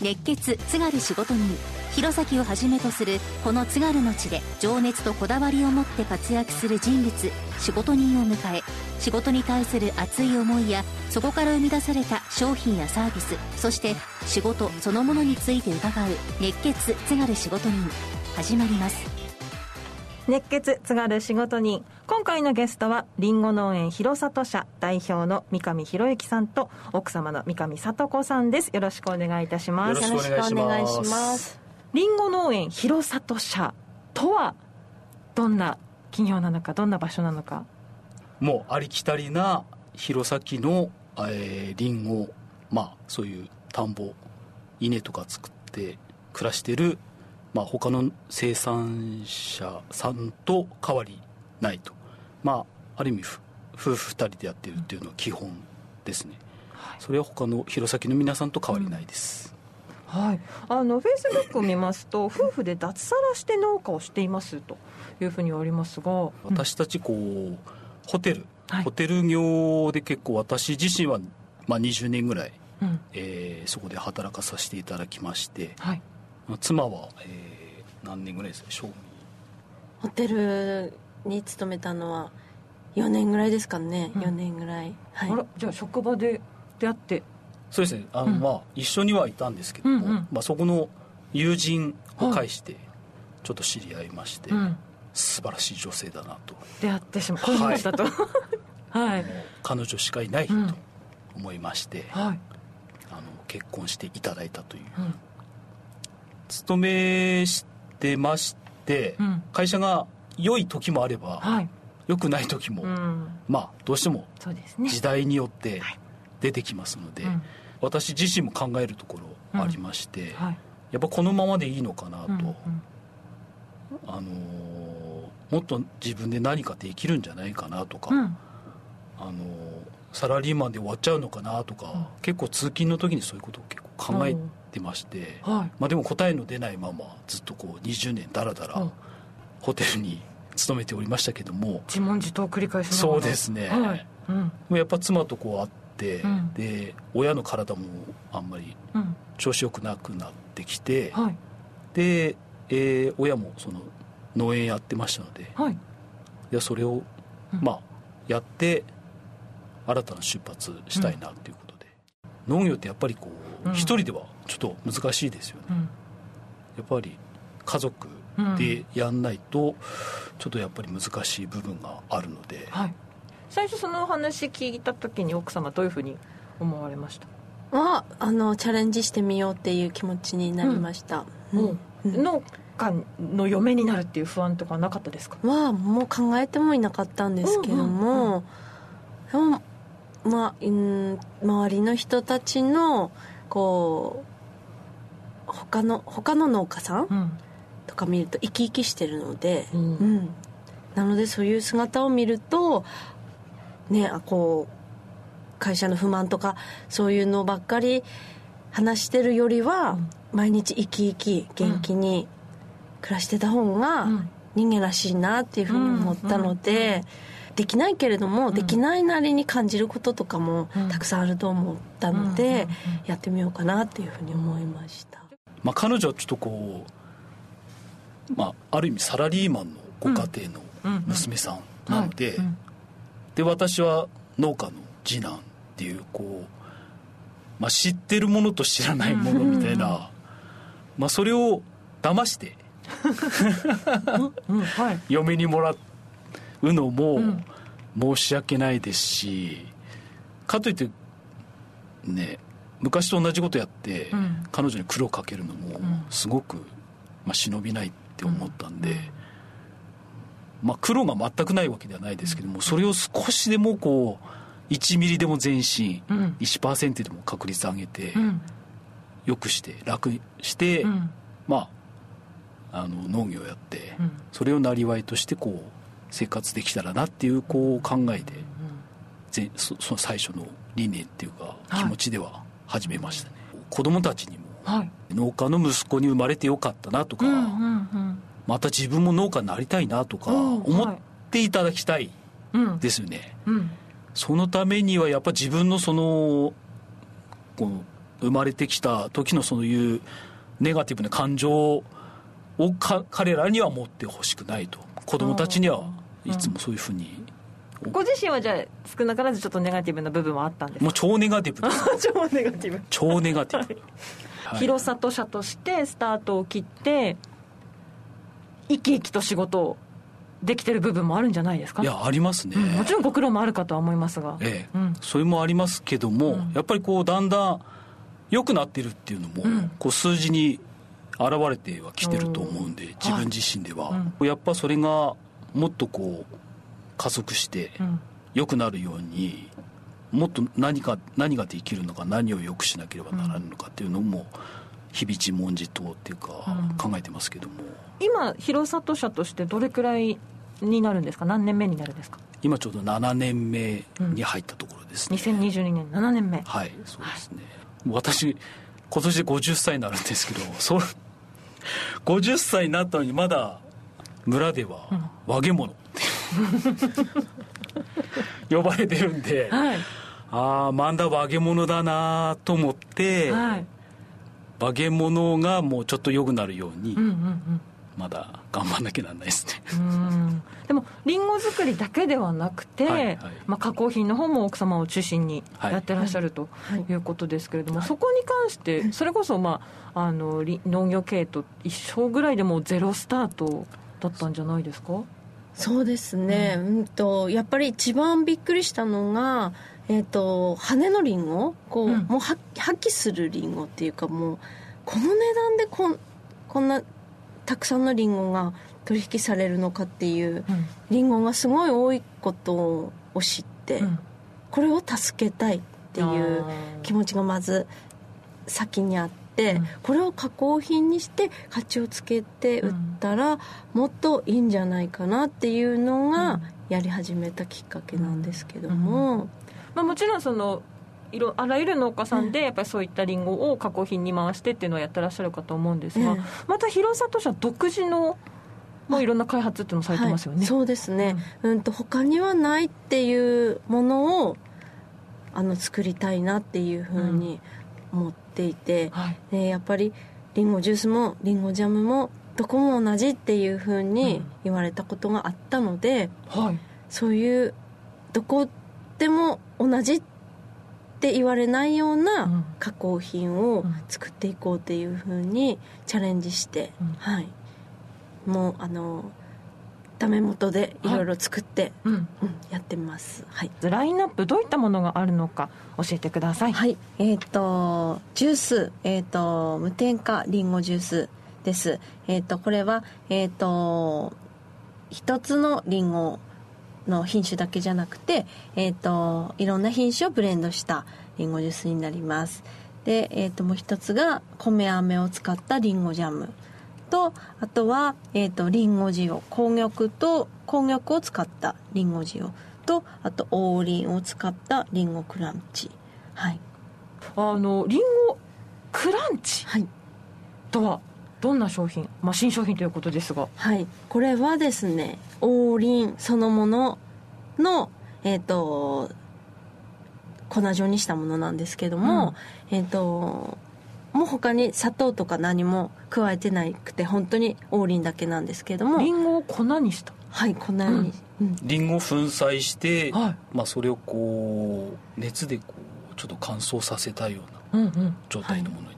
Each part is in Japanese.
熱血津軽仕事人弘前をはじめとするこの津軽の地で情熱とこだわりを持って活躍する人物仕事人を迎え仕事に対する熱い思いやそこから生み出された商品やサービスそして仕事そのものについて伺う熱血津軽仕事人始まります。熱血津軽仕事人。今回のゲストはりんご農園広里社代表の三上博之さんと奥様の三上聡子さんです。よろしくお願いいたします。よろしくお願いします。りんご農園広里社とはどんな企業なのかどんな場所なのか。もうありきたりな弘前の、えー、リンゴまあそういう田んぼ稲とか作って暮らしてるまあ、他の生産者さんと変わりないと、まあ、ある意味夫婦2人でやってるっていうのは基本ですね、はい、それは他の弘前の皆さんと変わりないです、うん、はい。あのフェイスブックを見ますと夫婦で脱サラして農家をしていますというふうにありますが、私たちこうホテル、はい、ホテル業で結構私自身は、まあ、20年ぐらい、うん、えー、そこで働かさせていただきまして、はい妻は、えー、何年ぐらいですか？賞味ホテルに勤めたのは4年ぐらいですかね、うん、4年ぐらい、はい、あらじゃあ職場で出会って。そうですね。あの、うん、まあ一緒にはいたんですけども、うんうん、まあ、そこの友人を介してちょっと知り合いまして、うん、素晴らしい女性だなと。出会ってしまいましたと、はい。はい、彼女しかいないと思いまして、はい、あの結婚していただいたという、勤めしてまして、うん、会社が良い時もあれば、はい、良くない時も、うん、まあどうしても時代によって出てきますので、ね私自身も考えるところありまして、はい、やっぱこのままでいいのかなと、うんうん、あのー、もっと自分で何かできるんじゃないかなとか、あのー、サラリーマンで終わっちゃうのかなとか、結構通勤の時にそういうことを結構考えてまして、はい、まあ、でも答えの出ないままずっとこう20年だらだらホテルに勤めておりましたけども自問自答を繰り返しそうですね、はい。うん、やっぱ妻とこう会って、うん、で親の体もあんまり調子よくなくなってきて、うん、で、えー、親もその農園やってましたので、はい、いそれを、まあやって新たな出発したいなっていうことで、農業ってやっぱりこう一、人ではちょっと難しいですよね、うん、やっぱり家族でやんないとちょっとやっぱり難しい部分があるので、はい、最初そのお話聞いた時に奥様どういうふうに思われました？はあのチャレンジしてみようっていう気持ちになりました、うん。うん、農家の嫁になるっていう不安とかなかったですか？はもう考えてもいなかったんですけども、うんうん、でもまあ、うん、周りの人たちのこう他の他の農家さんとか見ると生き生きしてるので、うん、うん、なのでそういう姿を見るとねあこう会社の不満とかそういうのばっかり話してるよりは、うん、毎日生き生き元気に暮らしてた方が人間らしいなっていうふうに思ったので。できないけれども、できないなりに感じることとかもたくさんあると思ったので、やってみようかなっていうふうに思いました。まあ、彼女はちょっとこう、まあ、ある意味サラリーマンのご家庭の娘さんなので、で私は農家の次男っていうこう、まあ、知ってるものと知らないものみたいな、まあ、それを騙して嫁にもらうのも申し訳ないですし、かといってね昔と同じことやって、うん、彼女に苦労かけるのもすごく、まあ、忍びないって思ったんで、まあ、苦労が全くないわけではないですけどもそれを少しでもこう1ミリでも前進、うん、1%でも確率上げて、うん、よくして楽して、うん、まああの農業やって、それをなりわいとしてこう生活できたらなっていうこう考えで、そその最初の理念っていうか気持ちでは始めましたね、はい、子供たちにも、はい、農家の息子に生まれてよかったなとか、うんうんうん、また自分も農家になりたいなとか思っていただきたいですよね、うん。うん、そのためにはやっぱ自分のそのこの生まれてきた時のそういうネガティブな感情を彼らには持ってほしくないと。子供たちにはいつもそういうふうに、うん、ご自身はじゃあ少なからずちょっとネガティブな部分はあったんですか？もう超ネガティブ。で す超ネガティブ。超ネガティブ、はい、広里社としてスタートを切って生き生きと仕事をできてる部分もあるんじゃないですか？いやありますね、うん、もちろんご苦労もあるかとは思いますが。ええ、うん、それもありますけども、うん、やっぱりこうだんだん良くなってるっていうのも、こう数字に現れてはきてると思うんで、自分自身では、やっぱそれがもっとこう加速して良くなるようにもっと何か何ができるのか何を良くしなければならないのかっていうのも日々自問自答っていうか考えてますけども、今広里社としてどれくらいになるんですか？何年目になるんですか？今ちょうど7年目に入ったところですね、うん、2022年7年目。はいそうですね、はい、私今年で50歳になるんですけどそ50歳になったのにまだ村では和げ物。っ て呼ばれてるんで、はい、ああまだ和げ物だなと思って、はい、和げ物がもうちょっと良くなるように、うんうんうん。まだ頑張んなきゃなんないですね。でもりんご作りだけではなくて、はいはい、まあ、加工品の方も奥様を中心にやってらっしゃる、とい。うことですけれども、はい、そこに関してそれこそ、まあ、あの農業経営と一緒ぐらいでもゼロスタートだったんじゃないですか？そうですね、うん、うんとやっぱり一番びっくりしたのが、えーと、羽のりんごこう、うん、もう破棄するりんごっていうかもうこの値段でこんこんなたくさんのリンゴが取引されるのかっていう、うん、リンゴがすごい多いことを知って、うん、これを助けたいっていう気持ちがまず先にあって、うん、これを加工品にして価値をつけて売ったら、もっといいんじゃないかなっていうのがやり始めたきっかけなんですけども。まあ、もちろんそのいろあらゆる農家さんでやっぱりそういったりんごを加工品に回してっていうのをやってらっしゃるかと思うんですが、また広里社独自のもういろんな開発っていうのをされてますよね、はい、そうですね、うん、うんと他にはないっていうものをあの作りたいなっていうふうに思っていて、うんはい、でやっぱりりんごジュースもりんごジャムもどこも同じっていうふうに言われたことがあったので、うんはい、そういうどこでも同じっって言われないような加工品を作っていこうっていうふうにチャレンジして、うん、はい。もうあのダメ元でいろいろ作って、はい、うん、やってます、はい、ラインナップどういったものがあるのか教えてください。はい。えっ、ー、とジュース、えっ、ー、と無添加りんごジュースです。えっ、ー、とこれはえっ、と一つのりんごの品種だけじゃなくて、えーと、いろんな品種をブレンドしたりんごジュースになります。で、えーと、もう一つが米飴を使ったりんごジャムとあとは、えーと、りんご塩。紅玉と紅玉を使ったりんご塩。とあと王林を使ったりんごクランチ。はい。あのりんごクランチとはどんな商品、まあ、新商品ということですが。はい。これはですね王林そのもののえっ、ー、と粉状にしたものなんですけども、うん、えっ、ー、ともう他に砂糖とか何も加えてなくて本当に王林だけなんですけども。りんごを粉にした？はい粉に、り、うんごを粉砕して、はい、まあ、それをこう熱でこうちょっと乾燥させたような状態のものに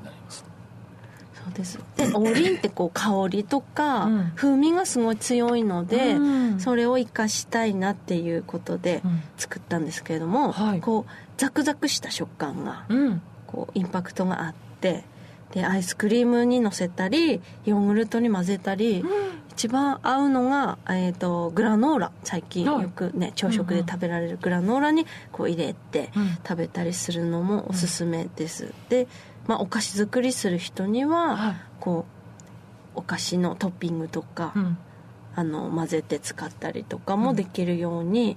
そうです。でおりんってこう香りとか風味がすごい強いので、うん、それを生かしたいなっていうことで作ったんですけれども、うんはい、こうザクザクした食感が、こうインパクトがあってでアイスクリームにのせたりヨーグルトに混ぜたり、うん、一番合うのが、えーと、グラノーラ。最近よくね朝食で食べられるグラノーラにこう入れて食べたりするのもおすすめです、でまあ、お菓子作りする人には、はい、こうお菓子のトッピングとか、うん、あの混ぜて使ったりとかもできるように、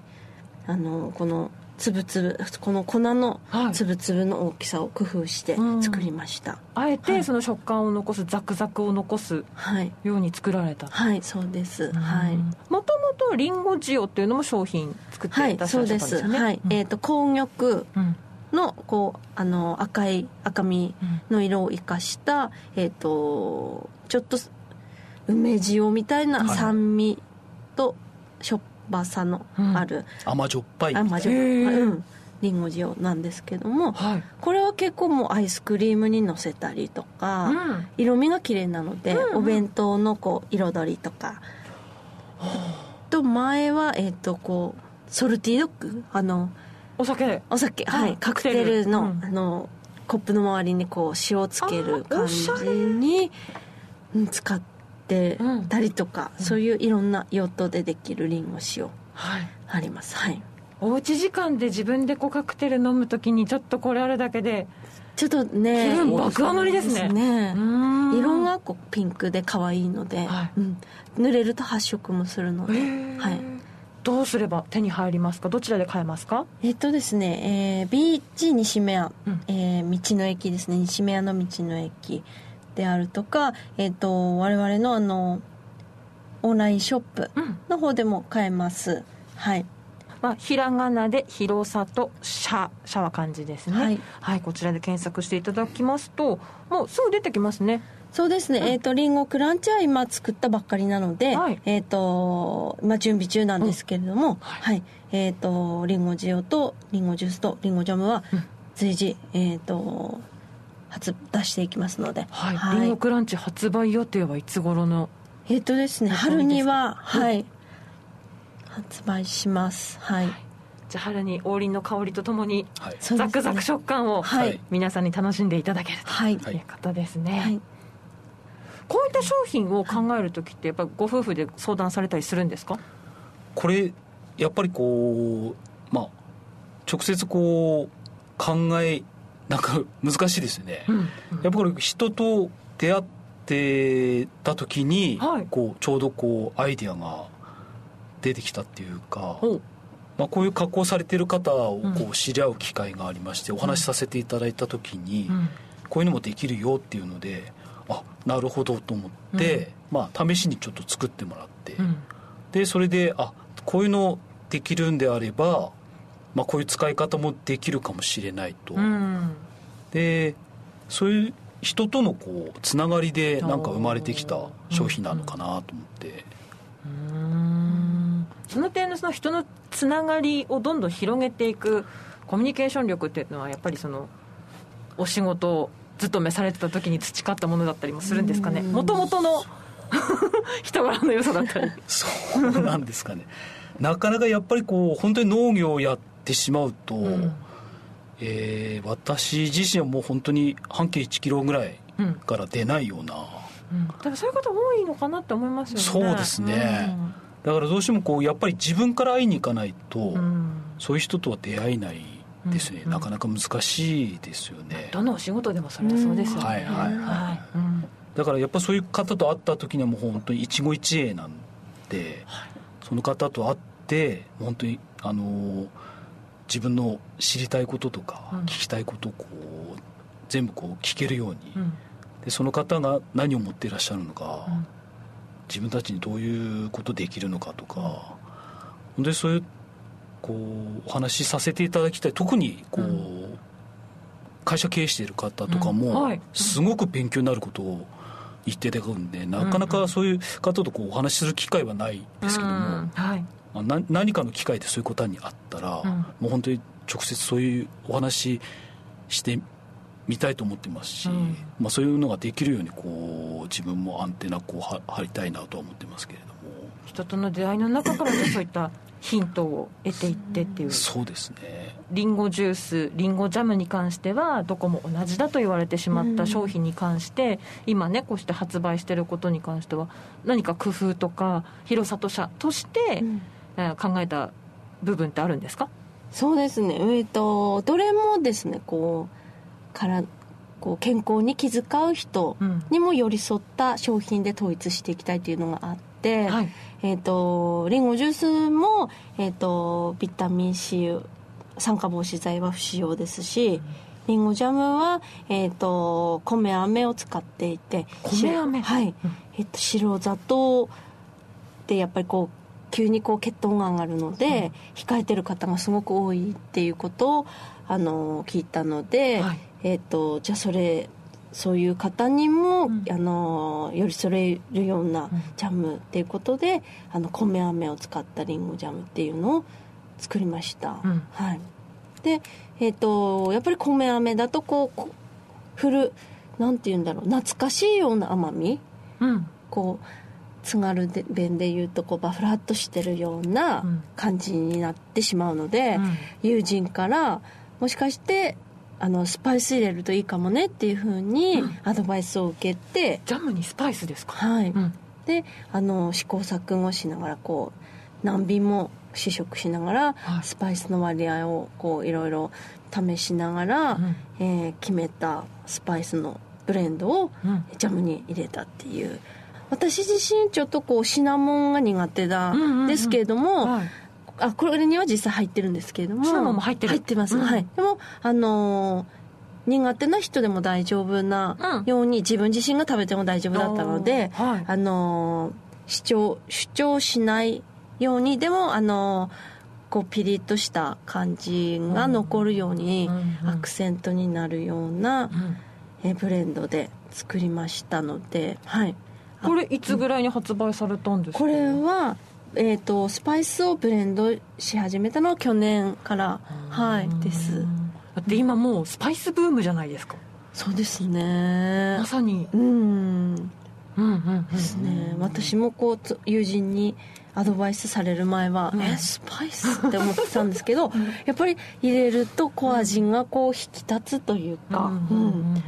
うん、あのこのつぶつぶこの粉のつぶつぶの大きさを工夫して作りました、あえてその食感を残すザクザクを残すように作られた。はい、はい、そうです。はい。もともとりんご塩っていうのも商品作っていたんですよね、はい、そうです、はい、えっ、ー、と紅玉のここうあの赤い赤みの色を生かした、うん、えっ、ー、とちょっと梅塩みたいな酸味としょっぱさのある、うん、甘じょっぱい。甘じょっぱい、うん。りんご塩なんですけども、はい、これは結構もうアイスクリームにのせたりとか、うん、色味が綺麗なので、うんうん、お弁当のこう彩りとか、と前はえっ、ー、とこうソルティードッグ？あのお酒。お酒。はい。カクテルの,、あのコップの周りにこう塩をつける感じに使ってたりとか、そういういろんな用途でできるりんご塩あります。はい。おうち時間で自分でこうカクテル飲む時にちょっとこれあるだけでちょっとね気分爆上がりですね。ね。色がこうピンクで可愛いので、はい、うん、濡れると発色もするので、はい、どうすれば手に入りますか？どちらで買えますか？えっとですね、えー、ビーチ西目屋、うん、えー、道の駅ですね。西目屋の道の駅であるとか、えっ、ー、と我々のあのオンラインショップの方でも買えます、うん、はい。まあ、ひらがなで広さとシャシャは漢字ですね、はい、はい、こちらで検索していただきますともうすぐ出てきますね。そうですね、うん、えっ、ー、とりんごクランチは今作ったばっかりなので、はい、えっ、ー、とまあ準備中なんですけれども、うん、はい、えっ、ー、とりんご塩とりんごジュースとりんごジャムは随時、えっ、と発出していきますので、はい、はい、リンゴクランチ発売予定はいつ頃の？えっ、とですね春にははい、発売します。はい、じゃあ春に王林の香りとともに、はい、ザクザク食感を、はい、皆さんに楽しんでいただけるということですね、はい、こういった商品を考える時ってやっぱご夫婦で相談されたりするんですか？これやっぱりこうまあ直接こう考えなんか難しいですよね、うんうん、やっぱり人と出会ってた時に、はい、こうちょうどこうアイディアが出てきたっていうか、まあ、こういう加工されてる方をこう知り合う機会がありまして、お話しさせていただいた時に、こういうのもできるよっていうのであなるほどと思って、まあ、試しにちょっと作ってもらって、でそれであこういうのできるんであれば、まあ、こういう使い方もできるかもしれないと、でそういう人とのこうつながりでなんか生まれてきた商品なのかなと思って。その点のその人のつながりをどんどん広げていくコミュニケーション力っていうのはやっぱりそのお仕事を勤めされてた時に培ったものだったりもするんですかね。もともとの 人柄の良さだったり。そうなんですかね。なかなかやっぱりこう本当に農業をやってしまうと、うん、えー、私自身はもう本当に半径1キロぐらいから出ないような、うん、だからそういう方多いのかなって思いますよね。そうですね、うん。だからどうしてもこうやっぱり自分から会いに行かないと、うん、そういう人とは出会えないですね、うん、なかなか難しいですよね。どのお仕事でもそれはそうですよね、はいはいはい、だからやっぱそういう方と会った時にはもう本当に一期一会なんで、はい、その方と会って本当にあの自分の知りたいこととか、聞きたいことをこう全部こう聞けるように、でその方が何を持っていらっしゃるのか、自分たちにどういうことできるのかとか。でそういうこうお話しさせていただきたい。特にこう、うん、会社経営している方とかも、すごく勉強になることを言っていただくんでなかなかそういう方とこうお話しする機会はないですけども、うん。はい、まあ、何かの機会でそういうことにあったら、うん、もう本当に直接そういうお話して見たいと思ってますし、うん、まあ、そういうのができるようにこう自分もアンテナこう張りたいなとは思ってますけれども。人との出会いの中からそういったヒントを得ていってっていう。そうですね。リンゴジュースリンゴジャムに関してはどこも同じだと言われてしまった商品に関して、うん、今ねこうして発売してることに関しては何か工夫とか広里社として、うん、考えた部分ってあるんですか？そうですね。えっ、とどれもですねこうからこう健康に気遣う人にも寄り添った商品で統一していきたいというのがあって、はい、えーと、リンゴジュースも、えーと、ビタミン C 酸化防止剤は不使用ですし、りんごジャムは、えーと、米飴を使っていて米飴？はい、えーと、白砂糖ってやっぱりこう急にこう血糖が上がるので、控えてる方がすごく多いっていうことをあの聞いたので、はい、えーと、じゃあそれそういう方にも、うん、あの寄り添えるようなジャムっていうことで、うん、あの米飴を使ったりんごジャムっていうのを作りました、うん、はい。でえっ、ー、とやっぱり米飴だとこうふるなんて言うんだろう懐かしいような甘み、うん、こう津軽弁で言うとこうバフラッとしてるような感じになってしまうので、うん、友人からもしかしてあのスパイス入れるといいかもねっていうふうにアドバイスを受けて、うん、ジャムにスパイスですか？はい、うん、であの試行錯誤しながらこう何瓶も試食しながら、はい、スパイスの割合をこういろいろ試しながら、うん、えー、決めたスパイスのブレンドをジャムに入れたっていう、私自身ちょっとこうシナモンが苦手だ、ですけれども、はい、あこれには実際入ってるんですけれどもシナモンも入ってる。入ってます、うん、はい。でもあのー苦手な人でも大丈夫なように、自分自身が食べても大丈夫だったので、はい、あの主張主張しないようにでもあのこうピリッとした感じが残るように、アクセントになるような、えブレンドで作りましたのではいこれいつぐらいに発売されたんですか？これはえーと、スパイスをブレンドし始めたのは去年からはいです。だって今もうスパイスブームじゃないですか。そうですね。まさに。うん。うんうんですね。私もこう友人にアドバイスされる前は、うん、えスパイスって思ってたんですけど やっぱり入れるとこう味がこう引き立つというか、うん、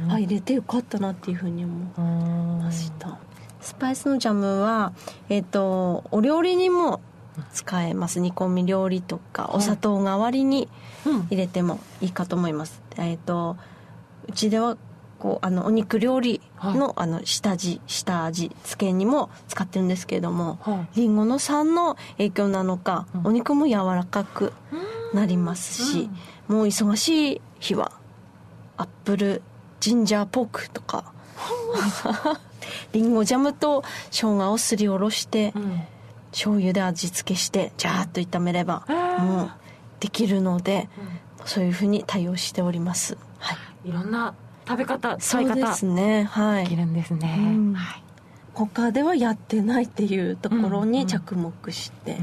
うん、あ入れてよかったなっていうふうに思いましたスパイスのジャムは、えっ、ー、と、お料理にも使えます。煮込み料理とかお砂糖代わりに入れてもいいかと思います、うん、えっ、ー、とうちではこうあのお肉料理のはい、あの下地下味付けにも使ってるんですけれども、はい、リンゴの酸の影響なのか、うん、お肉も柔らかくなりますし、うん、もう忙しい日はアップルジンジャーポークとかりんごジャムと生姜をすりおろして、うん、醤油で味付けしてジャーッと炒めればもうできるので、うん、そういうふうに対応しております、はい、いろんな食べ方使い方そうですね。はい。できるんですね、うん、はい、他ではやってないっていうところに着目して、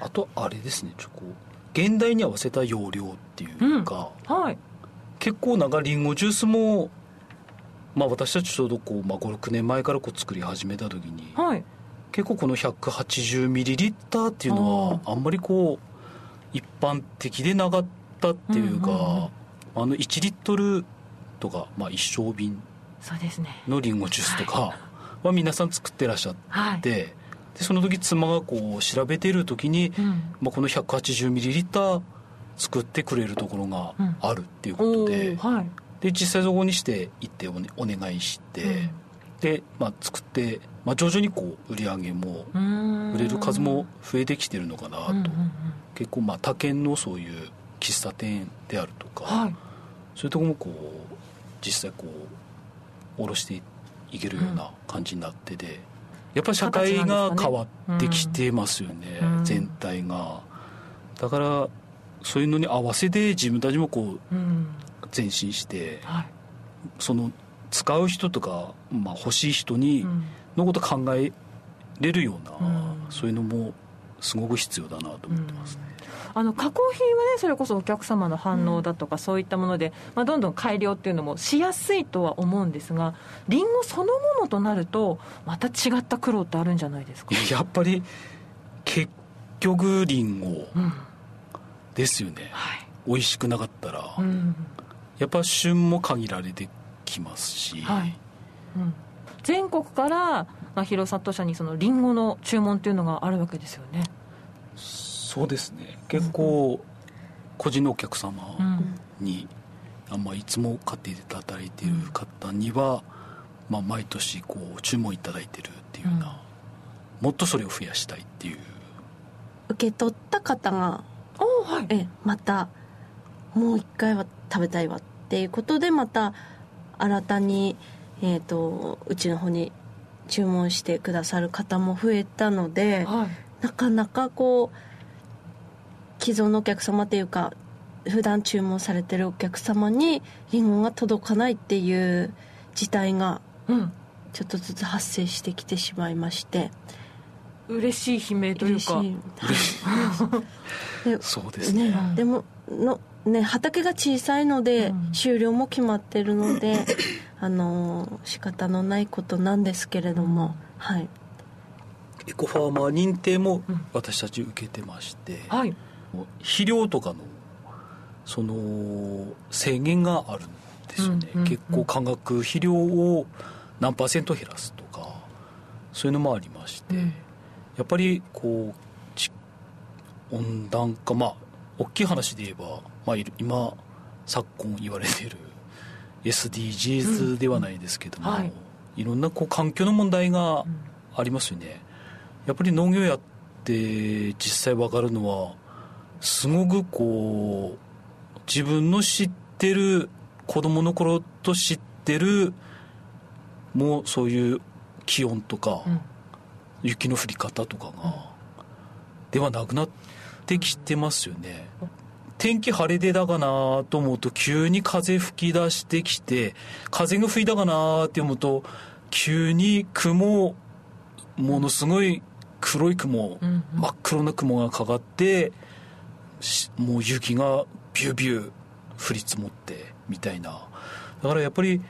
あとあれですねちょこう現代に合わせた容量っていうか、はい、結構なんかリンゴジュースもまあ、私たちちょうどこう、まあ、56年前からこう作り始めた時に、はい、結構この180ミリリッターっていうのはあんまりこう一般的でなかったっていうか、うんうんうん、あの1リットルとか、まあ、一升瓶のりんごジュースとかは皆さん作ってらっしゃって、はい、でその時妻がこう調べている時に、うん、まあ、この180ミリリッター作ってくれるところがあるっていうことで、うんはい、で実際そこにして行ってお,、ね、お願いして、うん、で、まあ、作って、まあ、徐々にこう売り上げも売れる数も増えてきてるのかなと、うんうんうん、結構まあ他県のそういう喫茶店であるとか、はい、そういうとこもこう実際こう下ろしていけるような感じになってて、やっぱり社会が変わってきてますよね、ね。うん、全体が。だからそういうのに合わせて自分たちもこう、前進して、はい、その使う人とか、まあ、欲しい人にのこと考えれるような、うん、そういうのもすごく必要だなと思ってますね。あの加工品はねそれこそお客様の反応だとか、そういったもので、まあ、どんどん改良っていうのもしやすいとは思うんですがりんごそのものとなるとまた違った苦労ってあるんじゃないですか？やっぱり結局りん。ごですよね、うんはい、美味しくなかったら、うん、やっぱ旬も限られてきますし、はい。うん、全国から、まあ、弘里社にそのリンゴの注文っていうのがあるわけですよね。そうですね。結構個人のお客様に、うん、あまあ、いつも買っていただいている方には、まあ、毎年こう注文いただいてるっていうような、もっとそれを増やしたいっていう。受け取った方が、はい、えまたもう一回は食べたいわっていうことでまた新たに、えーと、うちの方に注文してくださる方も増えたので、はい、なかなかこう既存のお客様っていうか普段注文されてるお客様にリンゴが届かないっていう事態がちょっとずつ発生してきてしまいまして。嬉しい悲鳴というか。でそうですね、ね、でものね畑が小さいので、うん、終了も決まってるので あの仕方のないことなんですけれども、はい。エコファーマー認定も私たち受けてまして、うんはい、肥料とかのその制限があるんですよね、うんうんうん、結構化学肥料を何パーセント減らすとかそういうのもありまして、うん、やっぱりこう温暖化まあ大きい話で言えば、まあ、今昨今言われている SDGs ではないですけども、うんはい、いろんなこう環境の問題がありますよね、やっぱり農業やって実際分かるのはすごくこう自分の知ってる子供の頃と知ってるもうそういう気温とか、雪の降り方とかが、ではなくなってきてますよね。天気晴れでだかなと思うと急に風吹き出してきて風が吹いたかなって思うと急に雲ものすごい黒い雲、うんうん、真っ黒な雲がかかってもう雪がビュービュー降り積もってみたいなだからやっぱり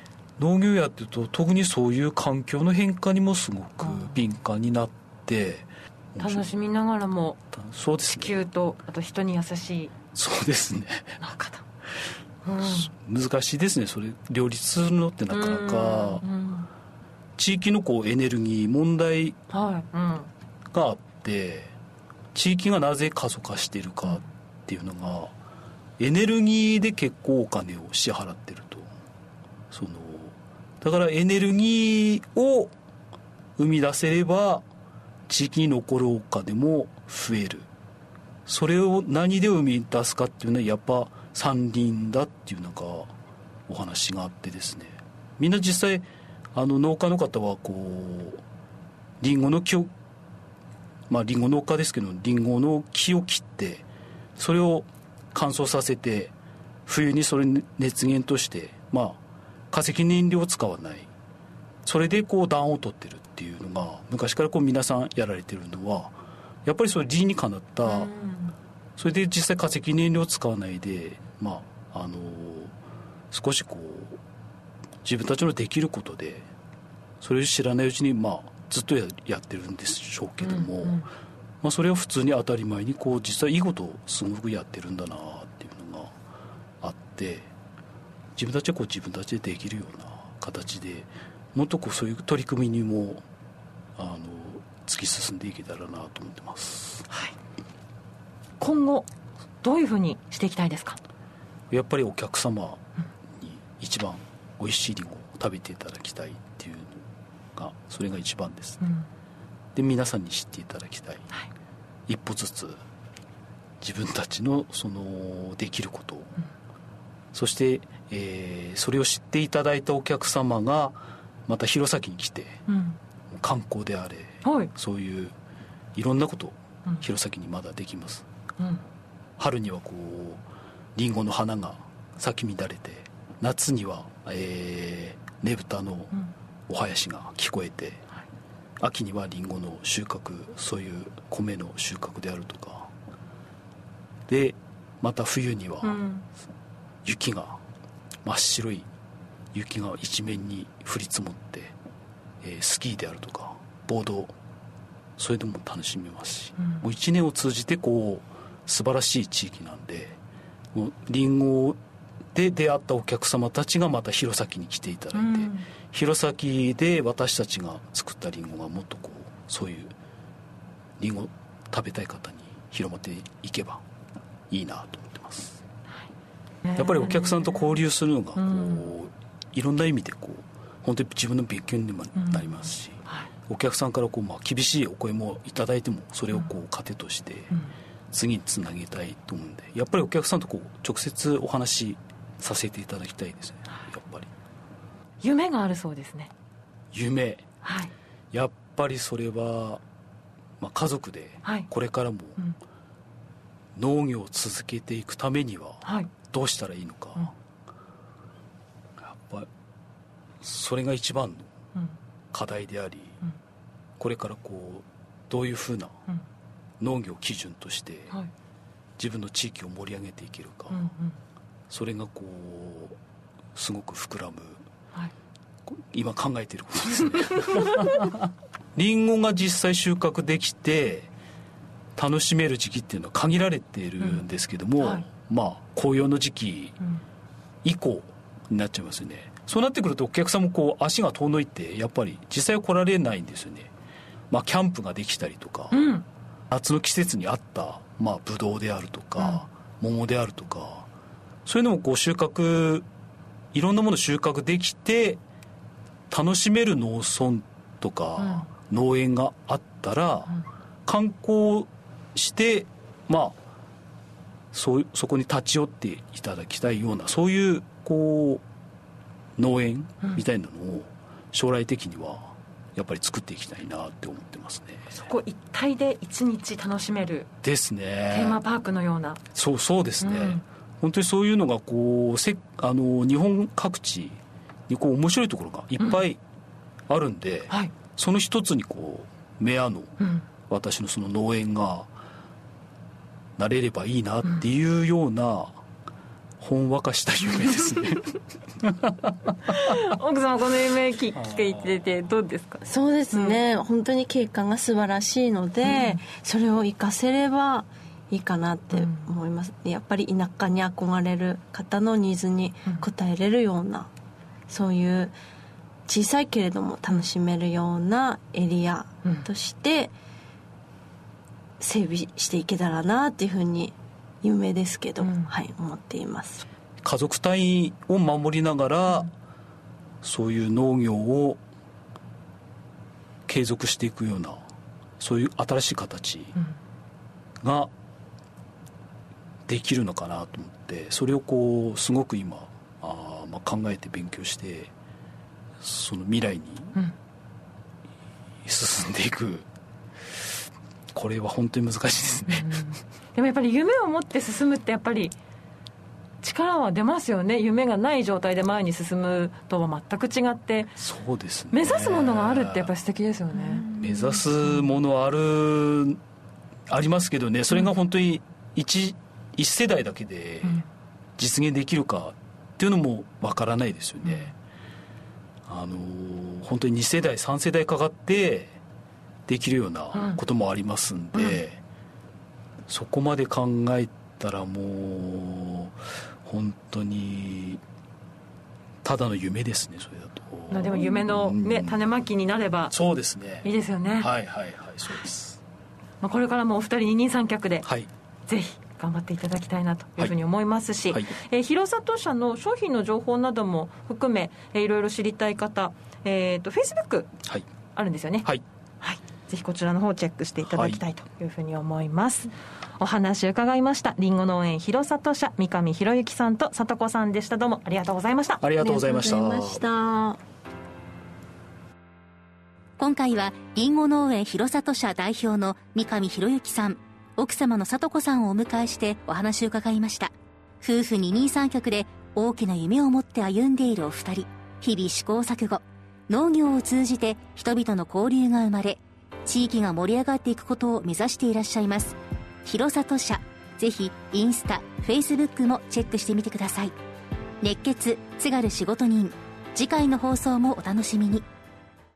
農業やってると特にそういう環境の変化にもすごく敏感になって、楽しみながらもそうです、ね、地球とあと人に優しいそうですね。うん、難しいですねそれ。両立するのってなかなか、地域のこうエネルギー問題があって、地域がなぜ過疎化しているかっていうのがエネルギーで結構お金を支払ってると。そのだからエネルギーを生み出せれば地域に残るお金も増える。それを何で生み出すかっていうのはやっぱ山林だっていうなんかお話があってですね。みんな実際あの農家の方はこうリンゴの木をまあリンゴ農家ですけどリンゴの木を切ってそれを乾燥させて冬にそれ熱源としてまあ化石燃料を使わない。それでこう暖を取ってるっていうのが昔からこう皆さんやられてるのはやっぱりそれ理にかなった、それで実際化石燃料を使わないでまああの少しこう自分たちのできることでそれを知らないうちにまあずっとややってるんでしょうけども、うんうん、まあ、それは普通に当たり前にこう実際いいことをすごくやってるんだなっていうのがあって自分たちはこう自分たちでできるような形でもっとこうそういう取り組みにもあの突き進んでいけたらなと思ってます、はい、今後どういうふうにしていきたいですか？やっぱりお客様に一番美味しいりんごを食べていただきたいっていうのがそれが一番です、ね、うん、で皆さんに知っていただきたい、はい、一歩ずつ自分たちのそのできることを、うん、そして、えー、それを知っていただいたお客様がまた弘前に来て、うん、観光であれ、はい、そういういろんなこと弘前にまだできます、春にはこうりんごの花が咲き乱れて夏にはえー、ねぶたのお囃子が聞こえて、うん、秋にはりんごの収穫そういう米の収穫であるとか。でまた冬には雪が真っ白い雪が一面に降り積もって、えー、スキーであるとかボードそれでも楽しめますし、うん、もう一年を通じてこう素晴らしい地域なんでもうリンゴで出会ったお客様たちがまた弘前に来ていただいて、うん、弘前で私たちが作ったりんごがもっとこうそういうりんご食べたい方に広まっていけばいいなと思ってます、やっぱりお客さんと交流するのがこう、うん、いろんな意味でこう本当に自分の勉強にもなりますし、うん。はい、お客さんからこう、まあ、厳しいお声も頂いてもそれをこう糧として次につなげたいと思うんでやっぱりお客さんとこう直接お話させていただきたいですねやっぱり。夢があるそうですね。夢、はい、やっぱりそれはまあ、家族でこれからも農業を続けていくためにはどうしたらいいのか、やっぱそれが一番の課題であり、これからこうどういうふうな農業基準として自分の地域を盛り上げていけるか、それがこうすごく膨らむ、はい、今考えていることですね。りんごが実際収穫できて楽しめる時期っていうのは限られているんですけども、うん。はい、まあ紅葉の時期以降になっちゃいますよねそうなってくるとお客さんもこう足が遠のいてやっぱり実際は来られないんですよね。まあキャンプができたりとか、うん、夏の季節に合ったまあブドウであるとか、うん、桃であるとかそういうのもこう収穫いろんなもの収穫できて楽しめる農村とか、農園があったら、観光してまあそうそこに立ち寄っていただきたいようなそういうこう農園みたいなのを将来的にはやっぱり作っていきたいなって思ってますね。そこ一体で一日楽しめるですね。テーマパークのような。そうそうですね、うん、本当にそういうのがこうせあの日本各地にこう面白いところがいっぱいあるんで、うんはい、その一つにこう目アの、うん、私のその農園がなれればいいなっていうような、ほんわかした夢ですね。奥様この夢聞いててどうですか？そうですね、うん、本当に経過が素晴らしいので、うん、それを生かせればいいかなって思います、うん、やっぱり田舎に憧れる方のニーズに応えれるような、そういう小さいけれども楽しめるようなエリアとして整備していけたらなっていうふうに有名ですけど、うん、はい思っています。家族単位を守りながら、うん、そういう農業を継続していくようなそういう新しい形ができるのかなと思ってそれをこうすごく今あ、まあ、考えて勉強してその未来に進んでいく、これは本当に難しいですね、でもやっぱり夢を持って進むってやっぱり力は出ますよね。夢がない状態で前に進むとは全く違って。そうですね。目指すものがあるってやっぱり素敵ですよね。目指すものはあるありますけどね。それが本当に一一世代だけで実現できるかっていうのもわからないですよね、あの本当に2世代3世代かかってできるようなこともありますんで、うん。うん、そこまで考えたらもう本当にただの夢ですねそれだと。でも夢のね、うん、種まきになればそうですね。いいですよね。はいはいはいそうです。まあこれからもお二人二人三脚で、はい、ぜひ頑張っていただきたいなというふうに思いますし、はい。はい、えー、広里社の商品の情報なども含め、えー、いろいろ知りたい方、えーと、フェイスブックあるんですよね。はい、はいぜひこちらの方をチェックしていただきたいというふうに思います、はい、お話伺いました。りんご農園広里社三上博之さんと里子さんでした。どうもありがとうございました。ありがとうございました。今回はりんご農園広里社代表の三上博之さん奥様の里子さんをお迎えしてお話を伺いました。夫婦二人三脚で大きな夢を持って歩んでいるお二人。日々試行錯誤。農業を通じて人々の交流が生まれ地域が盛り上がっていくことを目指していらっしゃいます。広里社ぜひインスタフェイスブックもチェックしてみてください。熱血津軽仕事人。次回の放送もお楽しみに。